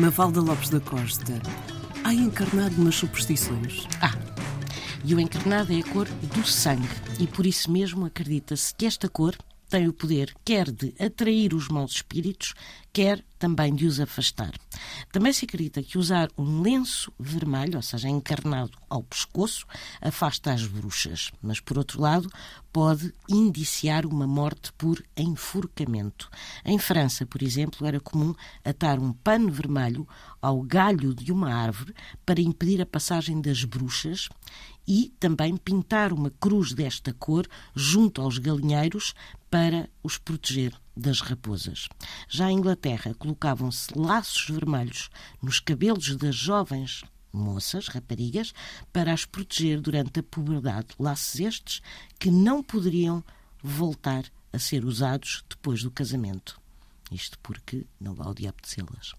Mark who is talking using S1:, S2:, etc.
S1: Mafalda Lopes da Costa, há encarnado nas superstições?
S2: Ah, e o encarnado é a cor do sangue, e por isso mesmo acredita-se que esta cor tem o poder quer de atrair os maus espíritos, quer também de os afastar. Também se acredita que usar um lenço vermelho, ou seja, encarnado ao pescoço, afasta as bruxas, mas por outro lado pode indiciar uma morte por enforcamento. Em França, por exemplo, era comum atar um pano vermelho ao galho de uma árvore para impedir a passagem das bruxas e também pintar uma cruz desta cor junto aos galinheiros para os proteger das raposas. Já em Inglaterra colocavam-se laços vermelhos nos cabelos das jovens moças, raparigas, para as proteger durante a puberdade. Laços estes que não poderiam voltar a ser usados depois do casamento. Isto porque não vale de apetecê-las.